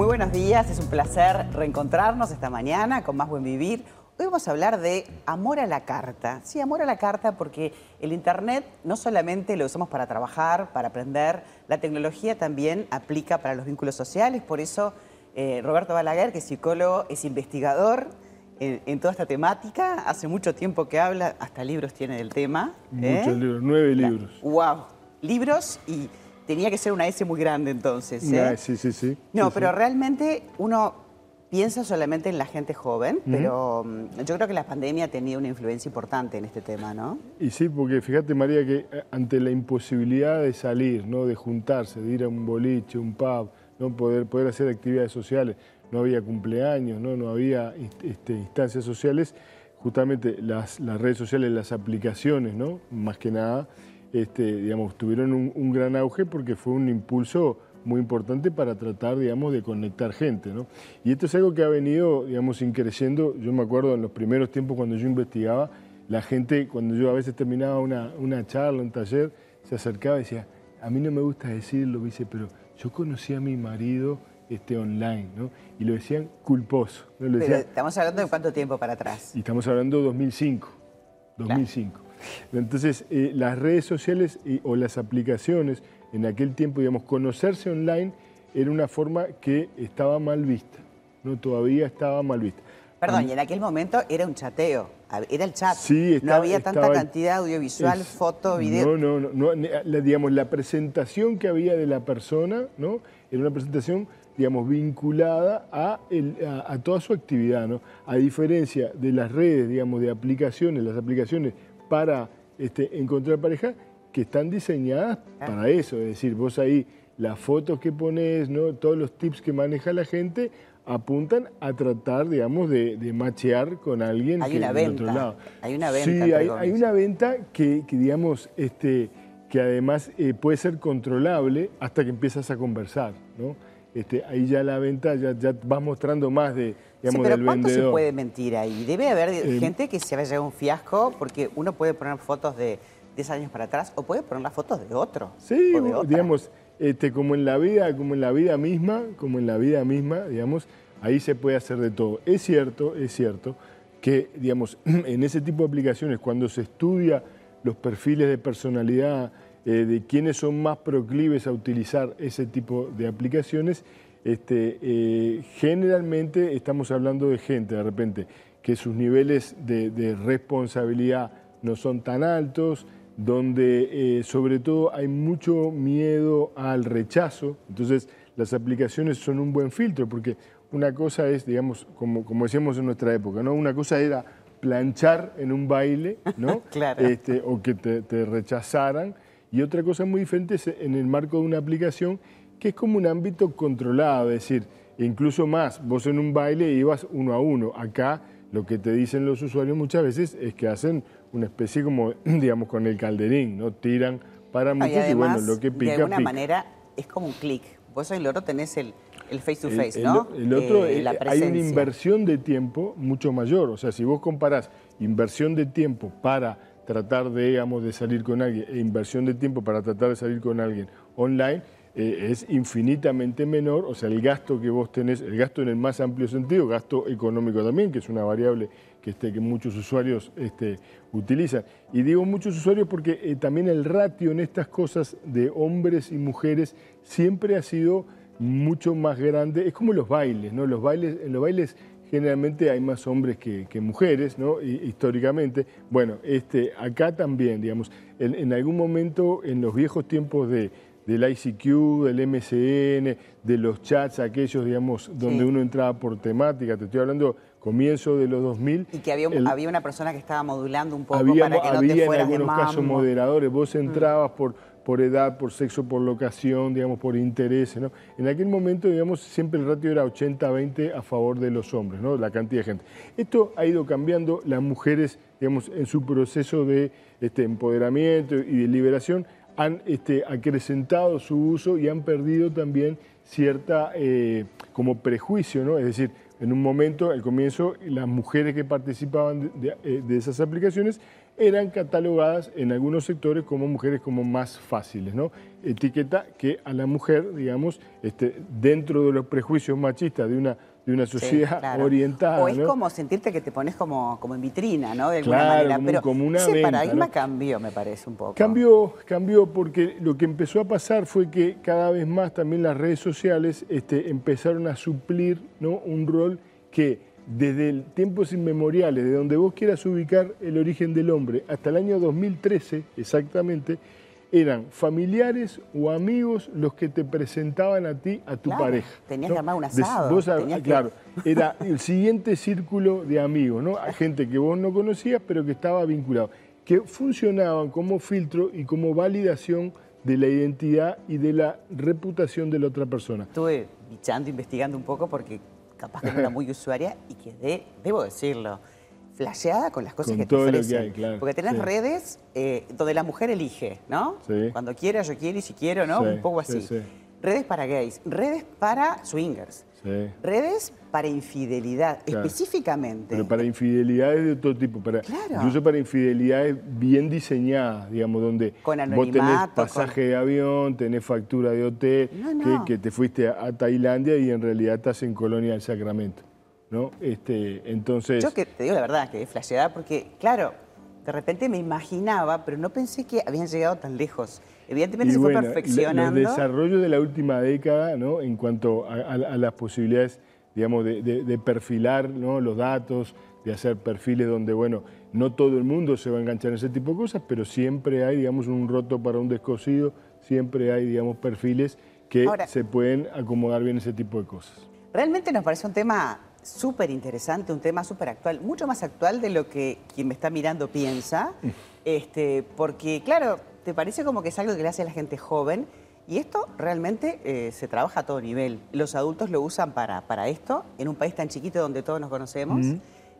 Muy buenos días, es un placer reencontrarnos esta mañana con Más Buen Vivir. Hoy vamos a hablar de amor a la carta. Sí, amor a la carta porque el Internet no solamente lo usamos para trabajar, para aprender, la tecnología también aplica para los vínculos sociales. Por eso eh, Roberto Balaguer, que es psicólogo, es investigador en, toda esta temática. Hace mucho tiempo que habla, hasta libros tiene del tema. ¿eh? Muchos libros, nueve libros. ¡Wow! Libros y tenía que ser una S muy grande entonces. ¿eh? sí, sí, sí. No, pero realmente uno piensa solamente en la gente joven, pero mm, yo creo que la pandemia ha tenido una influencia importante en este tema, ¿no? Y sí, porque fíjate María que eh, ante la imposibilidad de salir, ¿no? de juntarse, de ir a un boliche, un pub, no poder, poder hacer actividades sociales, no había cumpleaños, no, no había este, instancias sociales, justamente las, las, redes sociales, las aplicaciones, ¿no? más que nada, este, digamos, tuvieron un, gran auge porque fue un impulso muy importante para tratar, digamos, de conectar gente, ¿no? Y esto es algo que ha venido, digamos, increciendo. Yo me acuerdo en los primeros tiempos cuando yo investigaba, la gente, cuando yo a veces terminaba una, una charla, un taller, se acercaba y decía, a mí no me gusta decirlo, dice, pero yo conocí a mi marido este, online, ¿no? Y lo decían culposo. Pero estamos hablando de cuánto tiempo para atrás. Y estamos hablando de 2005. 2005. Entonces, eh, las redes sociales o las aplicaciones, en aquel tiempo, digamos, conocerse online era una forma que estaba mal vista, ¿no? Todavía estaba mal vista. Perdón, y en aquel momento era un chateo, era el chat. Sí, no había tanta cantidad audiovisual, foto, video. No, no, no, la, digamos, la presentación que había de la persona, ¿no? Era una presentación, digamos, vinculada a, a, toda su actividad, ¿no? A diferencia de las redes, digamos, de aplicaciones, las aplicaciones para este, encontrar pareja, que están diseñadas para eso, es decir, vos ahí las fotos que pones, ¿no? todos los tips que maneja la gente, apuntan a tratar, digamos, de, machear con alguien hay que una venta, otro lado. Hay una venta. Sí, hay, una venta que, digamos, este, que además eh, puede ser controlable hasta que empiezas a conversar, ¿no? Este, ahí ya la venta ya, ya vas mostrando más de, digamos, sí, pero ¿cuánto se puede mentir ahí? Debe haber eh, gente que se vaya a un fiasco porque uno puede poner fotos de 10 años para atrás o puede poner las fotos de otro. Sí, digamos, este, como en la vida, como en la vida misma, como en la vida misma, digamos, ahí se puede hacer de todo. Es cierto, es cierto que, digamos, en ese tipo de aplicaciones, cuando se estudia los perfiles de personalidad eh, de quienes son más proclives a utilizar ese tipo de aplicaciones, este, eh, generalmente estamos hablando de gente, de repente, que sus niveles de responsabilidad no son tan altos, donde eh, sobre todo hay mucho miedo al rechazo, entonces las aplicaciones son un buen filtro, porque una cosa es, digamos, como, como decíamos en nuestra época, ¿no? una cosa era planchar en un baile, ¿no? claro. este, o que te, rechazaran, y otra cosa muy diferente es en el marco de una aplicación que es como un ámbito controlado, es decir, incluso más, vos en un baile ibas uno a uno, acá lo que te dicen los usuarios muchas veces es que hacen una especie como, digamos, con el calderín, ¿no? Tiran para muchos y, bueno, lo que pica, De alguna manera es como un clic. Vos en el otro tenés el, face to face, ¿no? El, otro, eh, eh, hay una inversión de tiempo mucho mayor. O sea, si vos comparás inversión de tiempo para tratar de, digamos, de salir con alguien e inversión de tiempo para tratar de salir con alguien online, eh, es infinitamente menor, o sea, el gasto que vos tenés, el gasto en el más amplio sentido, gasto económico también, que es una variable que, este, muchos usuarios este, utilizan. Y digo muchos usuarios porque eh, también el ratio en estas cosas de hombres y mujeres siempre ha sido mucho más grande. Es como los bailes, ¿no? Los bailes, en los bailes generalmente hay más hombres que, mujeres, ¿no? históricamente. Bueno, este, acá también, digamos, en algún momento, en los viejos tiempos de del ICQ, del MCN, de los chats aquellos, digamos, donde uno entraba por temática. Te estoy hablando comienzo de los 2000. Y que había, había una persona que estaba modulando un poco para que no te fueras en algunos casos moderadores. Vos mm. entrabas por, por edad, por sexo, por locación, digamos, por interés. ¿no? En aquel momento, digamos, siempre el ratio era 80-20 a favor de los hombres, ¿no? la cantidad de gente. Esto ha ido cambiando. Las mujeres, digamos, en su proceso de este, empoderamiento y de liberación, han este, acrecentado su uso y han perdido también cierta eh, como prejuicio, ¿no? Es decir, en un momento, al comienzo, las mujeres que participaban de, eh, esas aplicaciones eran catalogadas en algunos sectores como mujeres como más fáciles, ¿no? Etiqueta que a la mujer, digamos, este, dentro de los prejuicios machistas de una de una sociedad orientada. O es como sentirte que te pones como, como en vitrina, ¿no? De alguna manera. Como, Pero como una ese paradigma cambió, me parece, un poco. Cambió, cambió porque lo que empezó a pasar fue que cada vez más también las redes sociales este, empezaron a suplir ¿no? un rol que desde tiempos inmemoriales, de donde vos quieras ubicar el origen del hombre, hasta el año 2013 exactamente, eran familiares o amigos los que te presentaban a ti, a tu pareja. Tenías que armar un asado. Claro, era el siguiente círculo de amigos, ¿no? Gente que vos no conocías, pero que estaba vinculado, que funcionaban como filtro y como validación de la identidad y de la reputación de la otra persona. Estuve bichando, investigando un poco porque capaz que no era muy usuaria y quedé, debo decirlo, flasheada con las cosas que te ofrecen. Porque tenés redes eh, donde la mujer elige, ¿no? Cuando quiera, yo quiero y si quiero, ¿no? Un poco así. Redes para gays, redes para swingers, redes para infidelidad, específicamente. Pero para infidelidades de todo tipo, para, incluso para infidelidades bien diseñadas, digamos, donde vos tenés pasaje de avión, tenés factura de hotel, Que, que, te fuiste a Tailandia y en realidad estás en Colonia del Sacramento. ¿no? Este, entonces... Yo que te digo la verdad, que es flasheada porque, claro, de repente me imaginaba, pero no pensé que habían llegado tan lejos. Evidentemente se fue perfeccionando. El desarrollo de la última década, ¿no? En cuanto a, las posibilidades, digamos, de, perfilar ¿no? los datos, de hacer perfiles donde, bueno, no todo el mundo se va a enganchar en ese tipo de cosas, pero siempre hay, digamos, un roto para un descosido, siempre hay, digamos, perfiles que se pueden acomodar bien ese tipo de cosas. Realmente nos parece un tema súper interesante, un tema súper actual, mucho más actual de lo que quien me está mirando piensa, este, porque claro, te parece como que es algo que le hace a la gente joven y esto realmente eh, se trabaja a todo nivel. Los adultos lo usan para, para esto, en un país tan chiquito donde todos nos conocemos,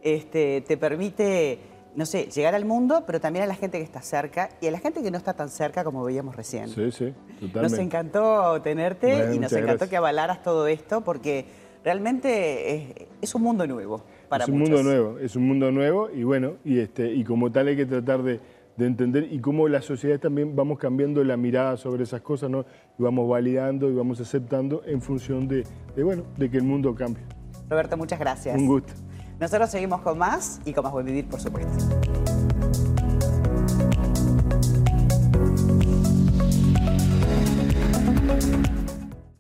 este, te permite, no sé, llegar al mundo, pero también a la gente que está cerca y a la gente que no está tan cerca como veíamos recién. Sí, sí, totalmente. Nos encantó tenerte y nos encantó que avalaras todo esto porque realmente es, un mundo nuevo para Es un mundo nuevo, es un mundo nuevo y bueno, y, este, y como tal hay que tratar de, entender y cómo las sociedades también vamos cambiando la mirada sobre esas cosas, ¿no? Y vamos validando y vamos aceptando en función de, de, bueno, de que el mundo cambie. Roberto, muchas gracias. Un gusto. Nosotros seguimos con más y con más buen vivir, por supuesto.